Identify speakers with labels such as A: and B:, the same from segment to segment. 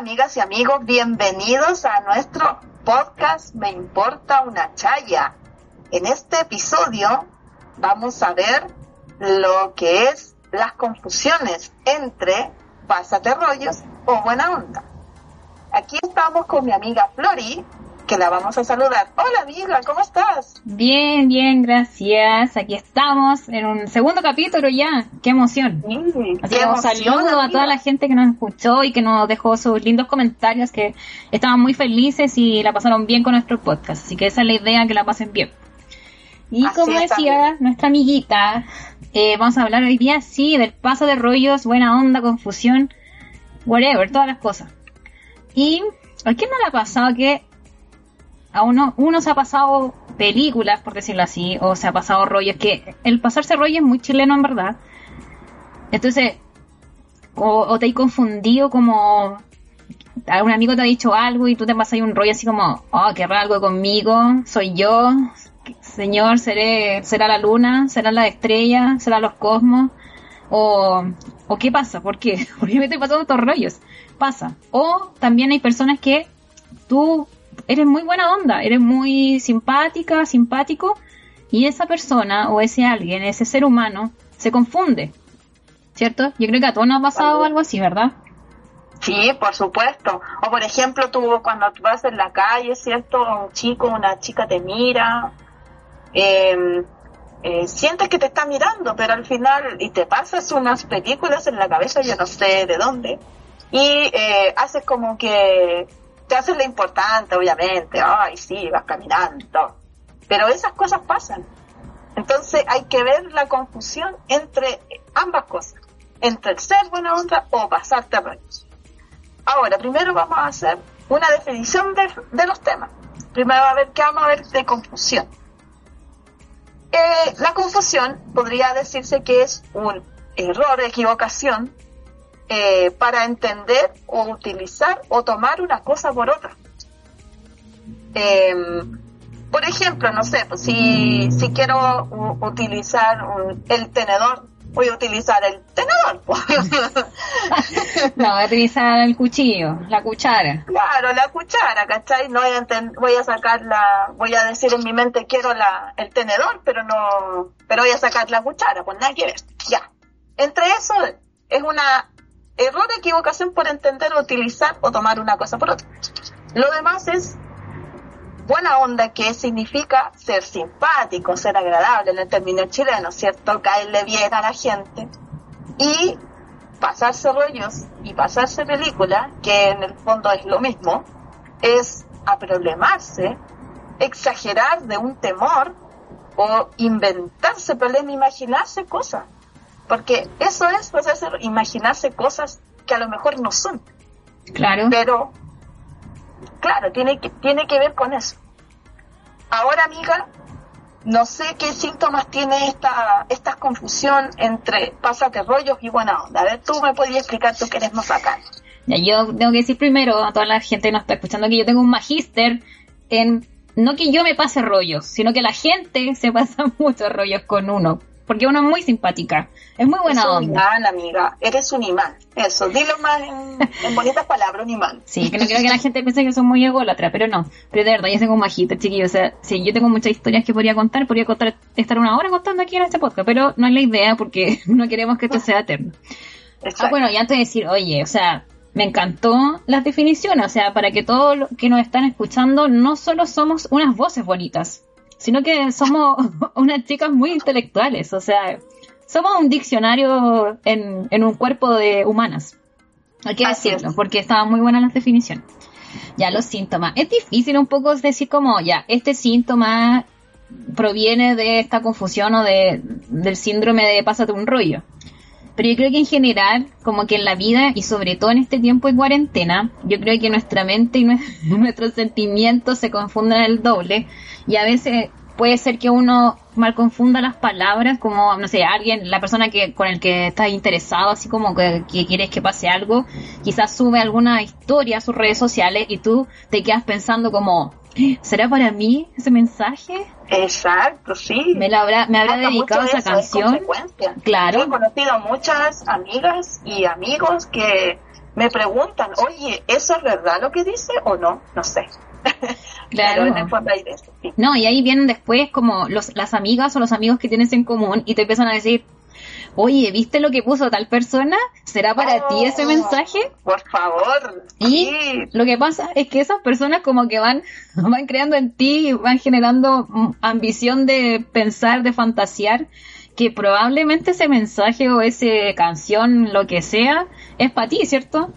A: amigas y amigos, bienvenidos a nuestro podcast Me importa una chaya. En este episodio vamos a ver lo que es las confusiones entre pásate rollos o buena onda. Aquí estamos con mi amiga Flori, que la vamos a saludar. Hola amiga, ¿cómo estás?
B: Bien, bien, gracias. Aquí estamos en un segundo capítulo ya. Qué emoción. Así que un saludo a toda la gente que nos escuchó y que nos dejó sus lindos comentarios, que estaban muy felices y la pasaron bien con nuestro podcast. Así que esa es la idea, que la pasen bien. Y
A: Así
B: como decía nuestra amiguita, eh, vamos a hablar hoy día, sí, del paso de rollos, buena onda, confusión, whatever, todas las cosas. Y ¿a quién no le ha pasado que a uno, uno se ha pasado películas, por decirlo así, o se ha pasado rollos, que el pasarse rollo es muy chileno en verdad. Entonces, o, te hay confundido como un amigo te ha dicho algo y tú te pasas un rollo así como, oh, querrá algo conmigo, soy yo, señor, seré, será la luna, será la estrella, será los cosmos, o, o qué pasa, ¿por qué? ¿Por qué me estoy pasando estos rollos? Pasa. O también hay personas que tú eres muy buena onda, eres muy simpática, simpático, y esa persona o ese alguien, ese ser humano, se confunde. ¿Cierto? Yo creo que a todos nos ha pasado algo así, ¿verdad?
A: Sí, por supuesto. O por ejemplo, tú cuando vas en la calle, ¿cierto? Un chico, una chica te mira, eh, eh, sientes que te está mirando, pero al final, y te pasas unas películas en la cabeza, yo no sé de dónde, y eh, haces como que te haces lo importante, obviamente, ay, sí, vas caminando, pero esas cosas pasan. Entonces hay que ver la confusión entre ambas cosas, entre el ser buena onda o pasarte a rollos. Ahora, primero vamos a hacer una definición de, los temas. Primero a ver qué vamos a ver de confusión. Eh, la confusión podría decirse que es un error, equivocación, eh, para entender o utilizar o tomar una cosa por otra. Eh, por ejemplo, no sé, pues si, si quiero u- utilizar un- el tenedor, voy a utilizar el tenedor.
B: No, voy a utilizar el cuchillo, la cuchara.
A: Claro, la cuchara, ¿cachai? No voy a, voy a sacar la, voy a decir en mi mente quiero la, el tenedor, pero no, pero voy a sacar la cuchara, pues nada que ver. Ya. Entre eso es una error, equivocación por entender, utilizar o tomar una cosa por otra. Lo demás es buena onda, que significa ser simpático, ser agradable en el término chileno, ¿cierto? Caerle bien a la gente. Y pasarse rollos y pasarse película, que en el fondo es lo mismo, es aproblemarse, exagerar de un temor o inventarse problemas, imaginarse cosas. Porque eso es pues, hacer, imaginarse cosas que a lo mejor no son.
B: Claro.
A: Pero, claro, tiene que, tiene que ver con eso. Ahora, amiga, no sé qué síntomas tiene esta, esta confusión entre pásate rollos y buena onda. A ver, tú me podías explicar, tú que eres más bacán.
B: Ya, yo tengo que decir primero a toda la gente que nos está escuchando que yo tengo un magíster en no que yo me pase rollos, sino que la gente se pasa muchos rollos con uno. Porque uno es muy simpática, es muy buena
A: es un
B: onda.
A: imán, amiga. Eres un imán. Eso, dilo más en, en bonitas palabras, un imán.
B: Sí, que no quiero que la gente piense que soy muy ególatra, pero no. Pero de verdad, yo tengo un magíster, chiquillos. O sea, sí, yo tengo muchas historias que podría contar, podría contar, estar una hora contando aquí en este podcast, pero no es la idea porque no queremos que esto sea eterno.
A: Exacto.
B: Ah, bueno, y antes de decir, oye, o sea, me encantó las definiciones, o sea, para que todos los que nos están escuchando no solo somos unas voces bonitas, sino que somos unas chicas muy intelectuales, o sea, somos un diccionario en, en un cuerpo de humanas. Hay que
A: Así
B: decirlo,
A: es.
B: porque estaban muy buenas las definiciones. Ya, los síntomas. Es difícil un poco decir como, ya, este síntoma proviene de esta confusión o de, del síndrome de pásate un rollo. Pero yo creo que en general, como que en la vida y sobre todo en este tiempo de cuarentena, yo creo que nuestra mente y nue- nuestros sentimientos se confunden el doble y a veces puede ser que uno mal confunda las palabras como, no sé, alguien, la persona que con el que estás interesado, así como que, quieres que pase algo, quizás sube alguna historia a sus redes sociales y tú te quedas pensando como, ¿será para mí ese mensaje?
A: Exacto, sí.
B: ¿Me, la habrá, me habrá dedicado esa
A: eso,
B: canción? Claro.
A: Yo he conocido muchas amigas y amigos que me preguntan, oye, ¿eso es verdad lo que dice o no? No sé.
B: Claro.
A: Eso, sí.
B: No, y ahí vienen después como los, las amigas o los amigos que tienes en común y te empiezan a decir, oye, ¿viste lo que puso tal persona? ¿Será para ti ese
A: Oh,
B: mensaje?
A: Por favor.
B: Y
A: sí.
B: lo que pasa es que esas personas como que van, van creando en ti, van generando mm, ambición de pensar, de fantasear, que probablemente ese mensaje o ese canción, lo que sea, es para ti, ¿cierto?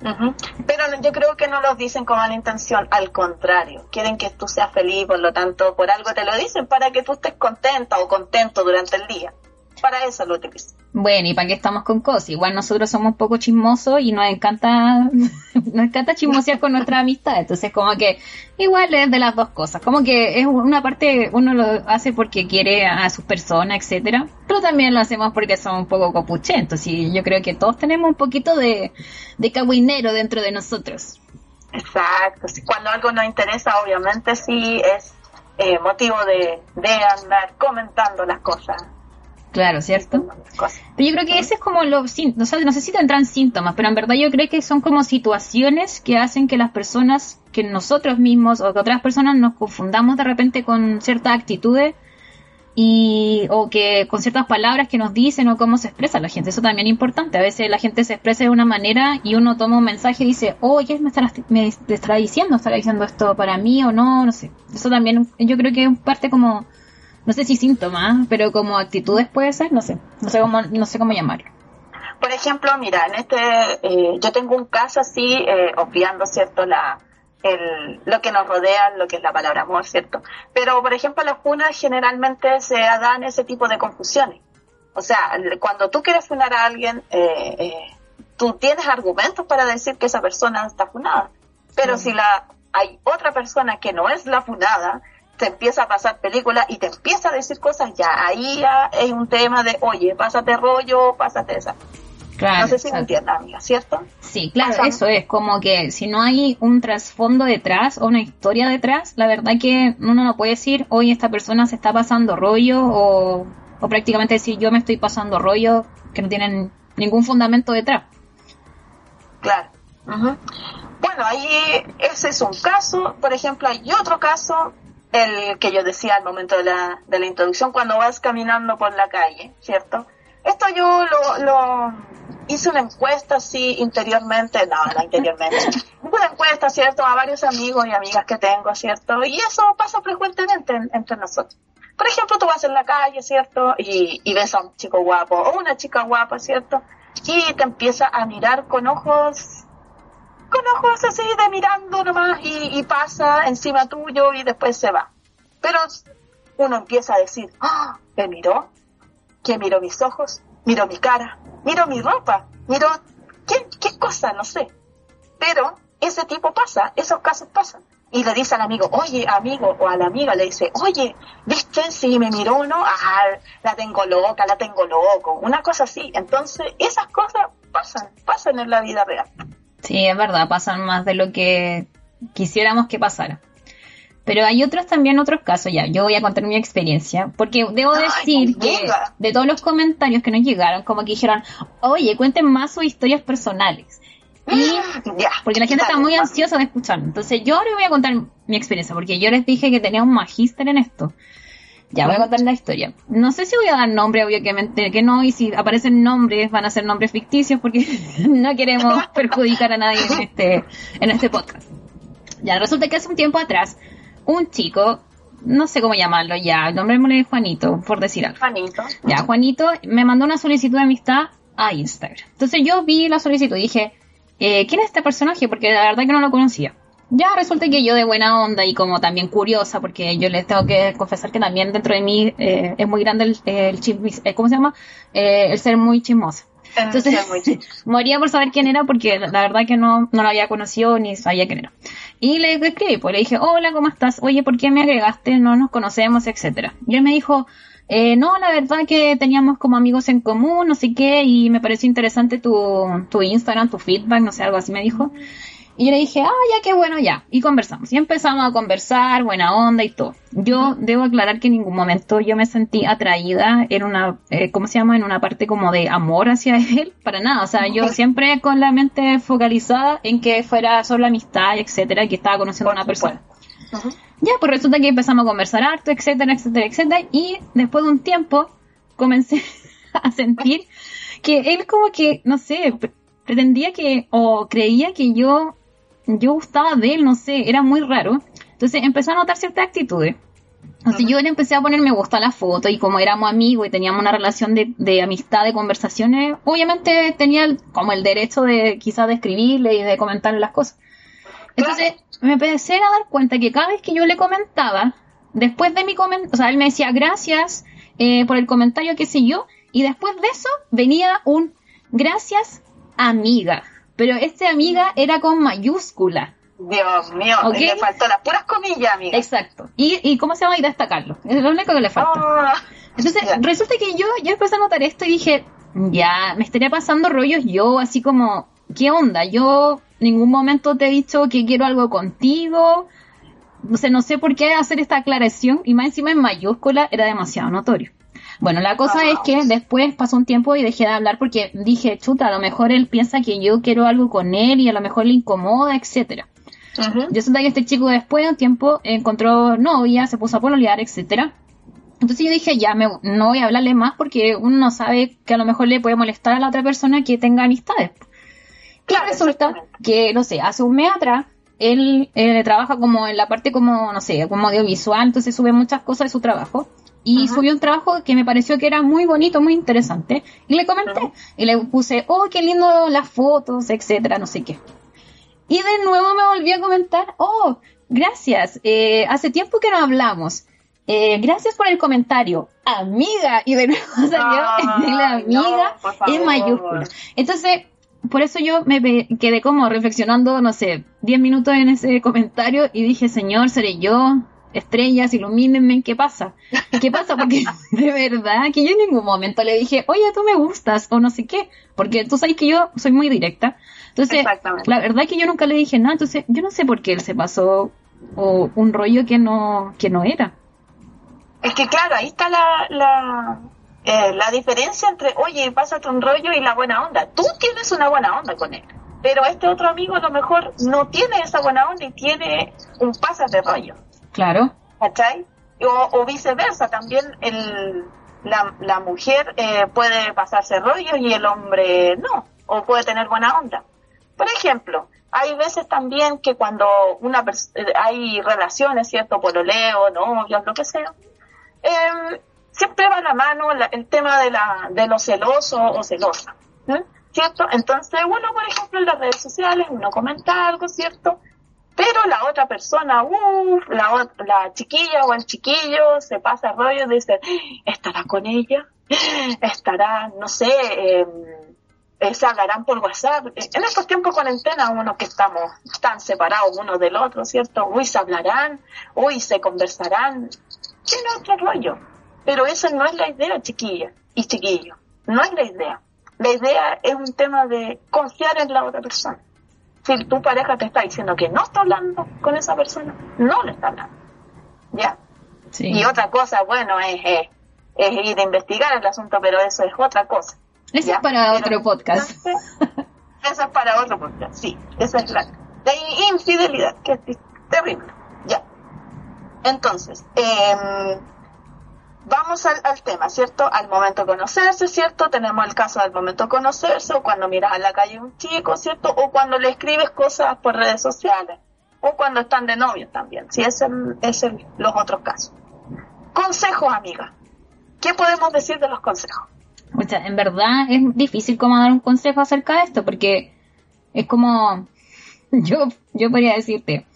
A: Ujú. Pero no- yo creo que no los dicen con mala intención, al contrario, quieren que tú seas feliz, por lo tanto, por algo te lo dicen, para que tú estés contenta o contento durante el día. Para eso lo utilizan.
B: Bueno, ¿y para qué estamos con cosas? Igual nosotros somos un poco chismosos y nos encanta, nos encanta chismosear con nuestra amistad. Entonces, como que igual es de las dos cosas. Como que es una parte, uno lo hace porque quiere a sus personas, etcétera, pero también lo hacemos porque somos un poco copuchentos. Y yo creo que todos tenemos un poquito de, de cagüinero dentro de nosotros.
A: Exacto. Cuando algo nos interesa, obviamente sí es eh, motivo de, de andar comentando las cosas.
B: Claro, ¿cierto? Pero yo creo que ese es como los síntomas, no sé si tendrán síntomas, pero en verdad yo creo que son como situaciones que hacen que las personas, que nosotros mismos o que otras personas nos confundamos de repente con ciertas actitudes y o que con ciertas palabras que nos dicen o cómo se expresa la gente. Eso también es importante. A veces la gente se expresa de una manera y uno toma un mensaje y dice, oh, ¿qué me estará, me estará diciendo? ¿Estará diciendo esto para mí o no? No sé. Eso también yo creo que es parte como no sé si síntomas, pero como actitudes puede ser, no sé, no sé cómo, no sé cómo llamarlo.
A: Por ejemplo, mira, en este, eh, yo tengo un caso así, eh, obviando, ¿cierto? La, el, lo que nos rodea, lo que es la palabra amor, ¿cierto? Pero, por ejemplo, las funas generalmente se dan ese tipo de confusiones. O sea, cuando tú quieres funar a alguien, eh, eh, tú tienes argumentos para decir que esa persona está funada. Pero si la hay otra persona que no es la funada, te empieza a pasar película y te empieza a decir cosas, ya ahí ya es un tema de, oye, pásate rollo, pásate esa.
B: Claro.
A: no sé si me entiendes, amiga, ¿cierto?
B: Sí, claro, eso es, como que si no hay un trasfondo detrás o una historia detrás, la verdad que uno no puede decir, oye, esta persona se está pasando rollo o, o prácticamente decir, yo me estoy pasando rollo que no tienen ningún fundamento detrás.
A: Claro. Ujú. Bueno, ahí ese es un caso. Por ejemplo, hay otro caso, el que yo decía al momento de la, de la introducción, cuando vas caminando por la calle, ¿cierto? Esto yo lo, lo hice una encuesta así interiormente, no, no interiormente, una encuesta, ¿cierto? A varios amigos y amigas que tengo, ¿cierto? Y eso pasa frecuentemente en- entre nosotros. Por ejemplo, tú vas en la calle, ¿cierto? Y, y ves a un chico guapo o una chica guapa, ¿cierto? Y te empieza a mirar con ojos con ojos así de mirando nomás y, y pasa encima tuyo y después se va. Pero uno empieza a decir, ah, ¿me miró? ¿Qué miró mis ojos? ¿Miró mi cara? ¿Miró mi ropa? ¿Miró qué, qué cosa? No sé. Pero ese tipo pasa, esos casos pasan. Y le dice al amigo, oye, amigo, o a la amiga le dice, oye, ¿viste si me miró o no? Ah, la tengo loca, la tengo loco. Una cosa así. Entonces, esas cosas pasan, pasan en la vida real.
B: Sí, es verdad, pasan más de lo que quisiéramos que pasara. Pero hay otros también, otros casos ya. Yo voy a contar mi experiencia, porque debo
A: Ay,
B: decir que de todos los comentarios que nos llegaron, como que dijeron, oye, cuenten más sus historias personales. Y porque la gente está muy ansiosa de escuchar. Entonces yo ahora voy a contar mi experiencia, porque yo les dije que tenía un magíster en esto. Ya voy a contar la historia. No sé si voy a dar nombre, obviamente que no, y si aparecen nombres, van a ser nombres ficticios, porque no queremos perjudicar a nadie en este, en este podcast. Ya, resulta que hace un tiempo atrás, un chico, no sé cómo llamarlo ya, nombrémosle Juanito, por decir algo.
A: Juanito.
B: Ya, Juanito me mandó una solicitud de amistad a Instagram. Entonces yo vi la solicitud y dije, eh, ¿quién es este personaje? Porque la verdad que no lo conocía. Ya resulta que yo de buena onda y como también curiosa, porque yo les tengo que confesar que también dentro de mí eh, es muy grande el, el chismis- eh, ¿cómo se llama? Eh, el ser muy chismosa. Entonces,
A: muy chico.
B: moría por saber quién era porque la verdad que no, no lo había conocido ni sabía quién era. Y le escribí, pues le dije, hola, ¿cómo estás? Oye, ¿por qué me agregaste? No nos conocemos, etcétera. Y él me dijo, eh, no, la verdad que teníamos como amigos en común, no sé qué, y me pareció interesante tu, tu Instagram, tu feedback, no sé, algo así me dijo. Y yo le dije, ah, ya, qué bueno, ya. Y conversamos. Y empezamos a conversar, buena onda y todo. Yo debo aclarar que en ningún momento yo me sentí atraída en una, eh, ¿cómo se llama? En una parte como de amor hacia él. Para nada. O sea, yo siempre con la mente focalizada en que fuera solo amistad, etcétera, y que estaba conociendo a una persona. Ya, pues resulta que empezamos a conversar harto, etcétera, etcétera, etcétera. Y después de un tiempo comencé a sentir que él como que, no sé, pre- pretendía que, o creía que yo, yo gustaba de él, no sé, era muy raro. Entonces empezó a notar ciertas actitudes. Entonces yo le empecé a poner me gusta a la foto y como éramos amigos y teníamos una relación de, de amistad, de conversaciones, obviamente tenía el- como el derecho de quizás de escribirle y de comentarle las cosas. Entonces me empecé a dar cuenta que cada vez que yo le comentaba, después de mi comentario, o sea, él me decía gracias eh, por el comentario que siguió y después de eso venía un gracias amiga. Pero este amiga era con mayúscula.
A: Dios mío, le faltó las puras comillas, amiga.
B: Exacto. Y, y ¿cómo se llama? Y destacarlo. Es lo único que le falta.
A: Ah,
B: Entonces, resulta que yo, yo empecé a notar esto y dije, ya, me estaría pasando rollos yo, así como, ¿qué onda? Yo ningún momento te he dicho que quiero algo contigo. No sé, no sé por qué hacer esta aclaración y más encima en mayúscula era demasiado notorio. Bueno, la cosa
A: Ah.
B: es que después pasó un tiempo y dejé de hablar porque dije, chuta, a lo mejor él piensa que yo quiero algo con él y a lo mejor le incomoda, etcétera.
A: ujú.
B: Resulta que este chico después de un tiempo encontró novia, se puso a pololear, etcétera. Entonces yo dije, ya, me, no voy a hablarle más porque uno no sabe que a lo mejor le puede molestar a la otra persona que tenga amistades. Y
A: Claro,
B: resulta que, no sé, hace un mes atrás, él eh, trabaja como en la parte como, no sé, como audiovisual, entonces sube muchas cosas de su trabajo. Y
A: Ajá.
B: subió un trabajo que me pareció que era muy bonito, muy interesante. Y le comenté.
A: Ajá.
B: Y le puse, oh, qué lindo las fotos, etcétera, no sé qué. Y de nuevo me volvió a comentar, oh, gracias, eh, hace tiempo que no hablamos. Eh, gracias por el comentario, amiga. Y de nuevo salió
A: Ay,
B: la amiga
A: no,
B: en mayúscula. Entonces, por eso yo me quedé como reflexionando, no sé, 10 minutos en ese comentario y dije, Señor, seré yo, estrellas, ilumínenme, ¿qué pasa? ¿Qué pasa? Porque de verdad que yo en ningún momento le dije, oye, tú me gustas o no sé qué, porque tú sabes que yo soy muy directa. Entonces, la verdad que yo nunca le dije nada, entonces yo no sé por qué él se pasó o un rollo que no, que no era.
A: Es que claro, ahí está la, la, eh, la diferencia entre, oye, pásate un rollo y la buena onda. Tú tienes una buena onda con él, pero este otro amigo a lo mejor no tiene esa buena onda y tiene un pásate rollo,
B: Claro,
A: ¿cachai? O, viceversa, también el, la, la mujer eh, puede pasarse rollos y el hombre no, o puede tener buena onda. Por ejemplo, hay veces también que cuando una eh, hay relaciones, ¿cierto? Pololeo, novios, lo que sea, eh, siempre va a la mano la- el tema de, la, de lo celoso o celosa. ¿cierto? Entonces, bueno, por ejemplo, en las redes sociales uno comenta algo, ¿cierto? Pero la otra persona, uff, la, la chiquilla o el chiquillo se pasa rollo y dice, ¿estará con ella? ¿Estará, no sé, eh, eh, se hablarán por WhatsApp? Eh, En estos tiempos de cuarentena, uno que estamos tan separados uno del otro, ¿cierto? Uy, se hablarán, uy, se conversarán. Tiene otro rollo. Pero esa no es la idea, chiquilla y chiquillo. No es la idea. La idea es un tema de confiar en la otra persona. Si tu pareja te está diciendo que no está hablando con esa persona, no le está hablando. ¿Ya?
B: sí.
A: Y otra cosa, bueno, es, es, es ir a investigar el asunto, pero eso es otra cosa.
B: Eso es para
A: Pero,
B: otro podcast.
A: entonces, eso es para otro podcast, sí. Esa es la, la infidelidad, que es terrible. Ya. Entonces, em, vamos al, al tema, ¿cierto? Al momento conocerse, ¿cierto? Tenemos el caso del momento conocerse, o cuando miras a la calle un chico, ¿cierto? O cuando le escribes cosas por redes sociales, o cuando están de novios también, si el, es el- los otros casos. Consejos, amiga. ¿Qué podemos decir de los consejos?
B: O en verdad es difícil como dar un consejo acerca de esto, porque es como, yo, yo podría decirte,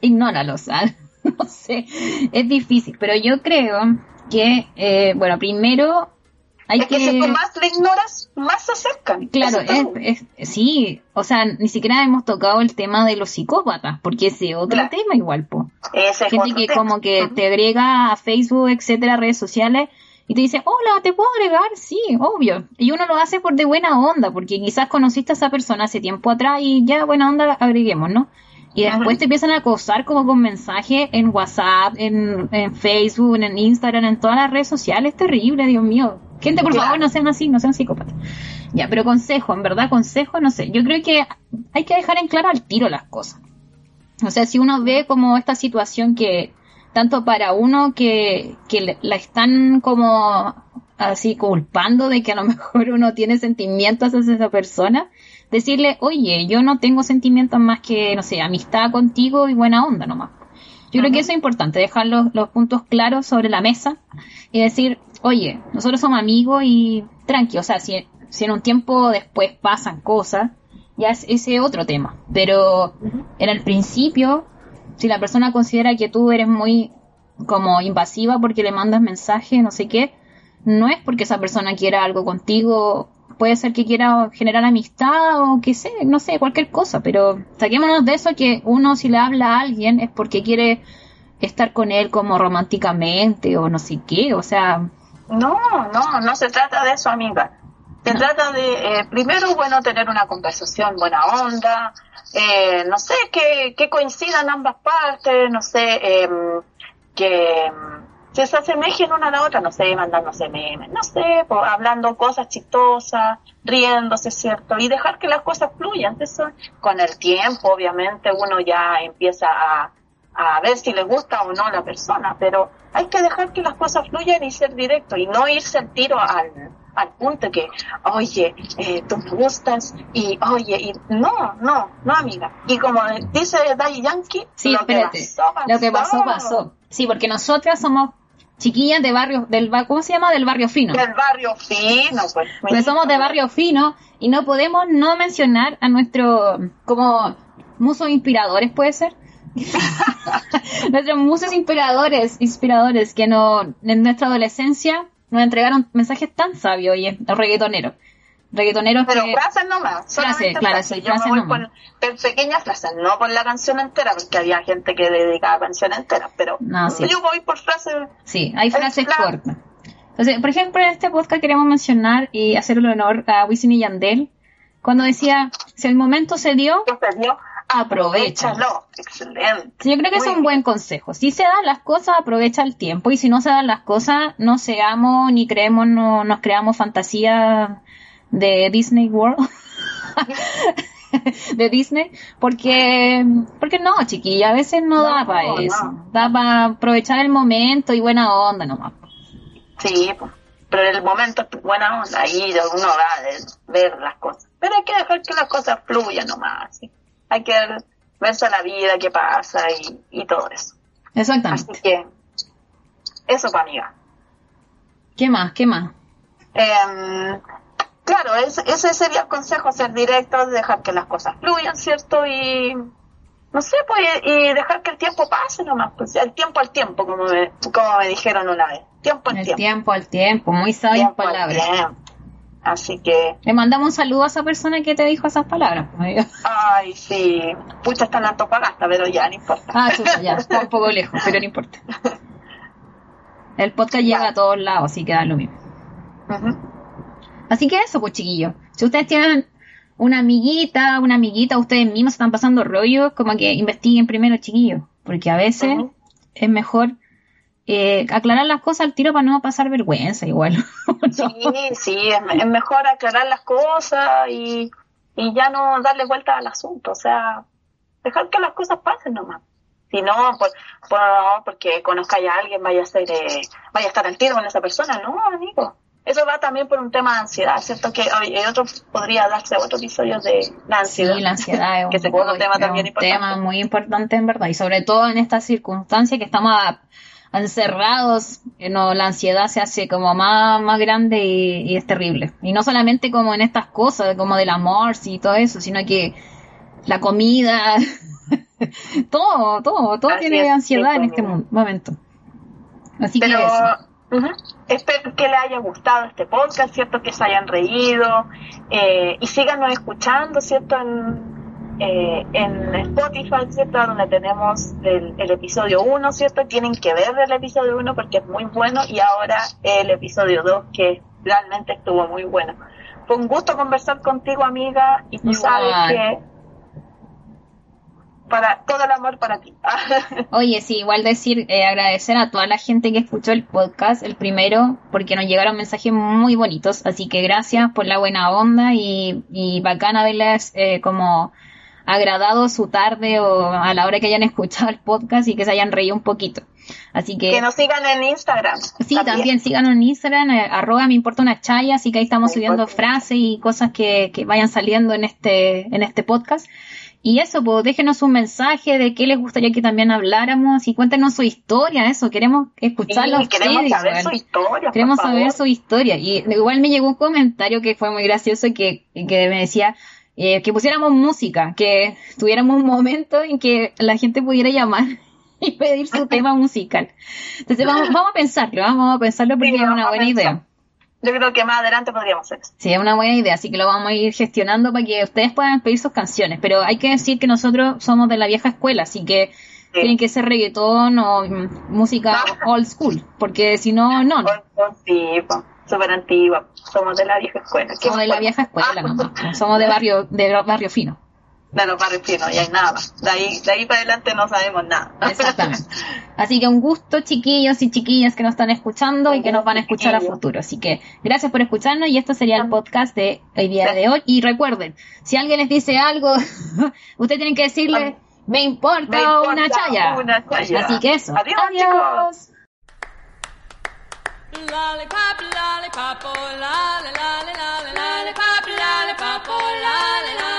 B: ignóralos, ¿sabes? no sé, es difícil, pero yo creo que, eh, bueno, primero hay
A: es que, si más le ignoras, más se acercan.
B: Claro, es, es- sí, o sea, ni siquiera hemos tocado el tema de los psicópatas, porque ese otro
A: Claro.
B: tema igual, po.
A: Ese
B: Gente que
A: tema.
B: como que te agrega a Facebook, etcétera, redes sociales, y te dice, hola, ¿te puedo agregar? Sí, obvio. Y uno lo hace por de buena onda, porque quizás conociste a esa persona hace tiempo atrás y ya, buena onda, agreguemos, ¿no? Y después te empiezan a acosar como con mensajes en WhatsApp, en, en Facebook, en Instagram, en todas las redes sociales. Es terrible, Dios mío. Gente, por
A: Claro.
B: favor, no sean así, no sean psicópatas. Ya, pero consejo, en verdad, consejo, no sé. Yo creo que hay que dejar en claro al tiro las cosas. O sea, si uno ve como esta situación que, tanto para uno que, que la están como así culpando de que a lo mejor uno tiene sentimientos hacia esa persona, decirle, oye, yo no tengo sentimientos más que, no sé, amistad contigo y buena onda nomás. Yo creo que eso es importante, dejar los, los puntos claros sobre la mesa y decir, oye, nosotros somos amigos y tranqui, o sea, si, si en un tiempo después pasan cosas, ya es ese otro tema. Pero en el principio, si la persona considera que tú eres muy como invasiva porque le mandas mensaje, no sé qué, no es porque esa persona quiera algo contigo, puede ser que quiera generar amistad o que sé, no sé, cualquier cosa, pero saquémonos de eso que uno si le habla a alguien es porque quiere estar con él como románticamente o no sé qué, o sea,
A: No, no, no se trata de eso, amiga. Se
B: No.
A: trata de, eh, primero, bueno, tener una conversación buena onda, eh, no sé, que, que coincidan ambas partes, no sé, em, que em, que se asemejen una a la otra, no sé, mandándose memes, no sé, hablando cosas chistosas, riéndose, ¿cierto? Y dejar que las cosas fluyan. Eso, con el tiempo, obviamente, uno ya empieza a, a ver si le gusta o no la persona, pero hay que dejar que las cosas fluyan y ser directo y no irse al tiro al, al punto que, oye, eh, tú me gustas y, oye, y no, no, no, amiga. Y como dice Daddy Yankee,
B: sí,
A: lo
B: espérate,
A: que pasó, pasó.
B: lo que pasó, pasó. Sí, porque nosotras somos chiquillas de barrio, del, ¿cómo se llama? Del barrio fino.
A: Del barrio fino, pues.
B: Porque somos de barrio fino y no podemos no mencionar a nuestro, como, musos inspiradores, ¿puede ser? Nuestros musos inspiradores, inspiradores que no, en nuestra adolescencia nos entregaron mensajes tan sabios y los reggaetoneros. Reggaetoneros
A: Pero
B: que...
A: frases nomás, solamente
B: claro,
A: frases.
B: sí,
A: Yo me voy
B: nomás.
A: por, pequeñas frases, no por la canción entera, porque había gente que dedicaba canciones enteras, pero
B: No, sí.
A: yo voy por frases.
B: Sí, hay frases cortas. Entonces, por ejemplo, en este podcast queremos mencionar y hacerle honor a Wisin y Yandel cuando decía, si el momento se dio,
A: se aprovechalo. Excelente.
B: Sí, yo creo que es un buen consejo. Si se dan las cosas, aprovecha el tiempo. Y si no se dan las cosas, no seamos ni creemos, no nos creamos fantasía de Disney World. de Disney. Porque, porque no, chiquilla, a veces no,
A: No,
B: da para
A: no.
B: eso. Da para aprovechar el momento y buena onda nomás.
A: Sí, pues, pero el momento es buena onda, ahí uno va a ver las cosas. Pero hay que dejar que las cosas fluyan nomás. ¿sí? Hay que verse la vida, qué pasa y, y todo eso. Así
B: Exactamente.
A: que, eso para amiga.
B: ¿Qué más? ¿Qué más?
A: Em, claro, ese, ese sería el consejo, ser directo, dejar que las cosas fluyan, ¿cierto? Y, no sé, pues, y dejar que el tiempo pase nomás, pues, el tiempo al tiempo, como me, como me dijeron una vez. Tiempo al
B: El
A: tiempo.
B: tiempo al tiempo, muy sabias palabras.
A: Así que,
B: Le mandamos un saludo a esa persona que te dijo esas palabras.
A: ay, sí, pucha, está en Antofagasta, pero ya, no importa.
B: Ah, chuta, ya, está un poco lejos, pero no importa. El podcast llega a todos lados, así que da lo mismo.
A: Ujú.
B: Así que eso, pues chiquillos. Si ustedes tienen una amiguita, una amiguita, ustedes mismos están pasando rollos, como que investiguen primero, chiquillos. Porque a veces es mejor eh, aclarar las cosas al tiro para no pasar vergüenza igual.
A: Sí, sí, es, me- es mejor aclarar las cosas y, y ya no darle vuelta al asunto, o sea, dejar que las cosas pasen nomás. Si no, por, por- no, porque conozca a alguien, vaya a ser, eh, vaya a estar al tiro con esa persona, no, amigo. Eso va también por un tema de ansiedad, ¿cierto? Que hoy otro podría darse otro episodio de la
B: Sí,
A: ansiedad.
B: la ansiedad es
A: que
B: un,
A: tema
B: es
A: también
B: un
A: importante.
B: tema muy importante en verdad. Y sobre todo en estas circunstancias que estamos a- encerrados, eh, no, la ansiedad se hace como más, más grande y, y es terrible. Y no solamente como en estas cosas, como del amor y todo eso, sino que la comida, todo, todo, todo
A: Así
B: tiene
A: es,
B: ansiedad
A: sí,
B: en este momento. Así
A: Pero
B: que eso.
A: Espero que les haya gustado este podcast, ¿cierto? Que se hayan reído eh, y síganos escuchando, ¿cierto? En, eh, en Spotify, ¿cierto? Donde tenemos el, el episodio 1, ¿cierto? Tienen que ver el episodio 1 porque es muy bueno y ahora el episodio 2 que realmente estuvo muy bueno. Fue un gusto conversar contigo, amiga, y tú
B: Igual.
A: sabes que para todo el amor para ti.
B: Oye, sí, igual decir, eh, agradecer a toda la gente que escuchó el podcast, el primero, porque nos llegaron mensajes muy bonitos, así que gracias por la buena onda y, y bacán haberles eh, como agradado su tarde o a la hora que hayan escuchado el podcast y que se hayan reído un poquito. Así que,
A: que nos sigan en Instagram.
B: sí, también, síganos en Instagram, eh, arroba me importa una chaya, así que ahí estamos
A: Me
B: subiendo
A: importa.
B: frases y cosas que, que vayan saliendo en este, en este podcast. Y eso, pues déjenos un mensaje de qué les gustaría que también habláramos y cuéntenos su historia, eso, queremos escucharlo a
A: Sí, queremos
B: ustedes,
A: saber su historia.
B: Queremos
A: por
B: saber su historia. Y igual me llegó un comentario que fue muy gracioso que, que me decía eh, que pusiéramos música, que tuviéramos un momento en que la gente pudiera llamar y pedir su tema musical. Entonces vamos, vamos a pensarlo, vamos a pensarlo porque
A: Sí,
B: es una buena
A: pensar.
B: idea.
A: Yo creo que más adelante podríamos hacer eso.
B: Sí, es una buena idea, así que lo vamos a ir gestionando para que ustedes puedan pedir sus canciones. Pero hay que decir que nosotros somos de la vieja escuela, así que
A: Sí.
B: tienen que ser reggaetón o mm, música old school, porque si no, no, no.
A: Sí, súper antigua. Somos de la vieja escuela. ¿Qué
B: Somos de la vieja escuela
A: podemos?
B: nomás, no somos de barrio, de barrio fino.
A: De los barrios finos, y hay nada. De ahí, de ahí para adelante no sabemos nada.
B: Exactamente. Así que un gusto, chiquillos y chiquillas que nos están escuchando y que nos van a escuchar a futuro. Así que gracias por escucharnos y esto sería el podcast de hoy día de hoy. Y recuerden, si alguien les dice algo, ustedes tienen que decirle, me importa,
A: Me importa
B: una chaya.
A: una chaya.
B: Así que eso.
A: Adiós,
B: Adiós.
C: Lollipop, lollipop, oh, lolly, lolly, lolly, lollipop, lollipop, oh, lolly, lolly,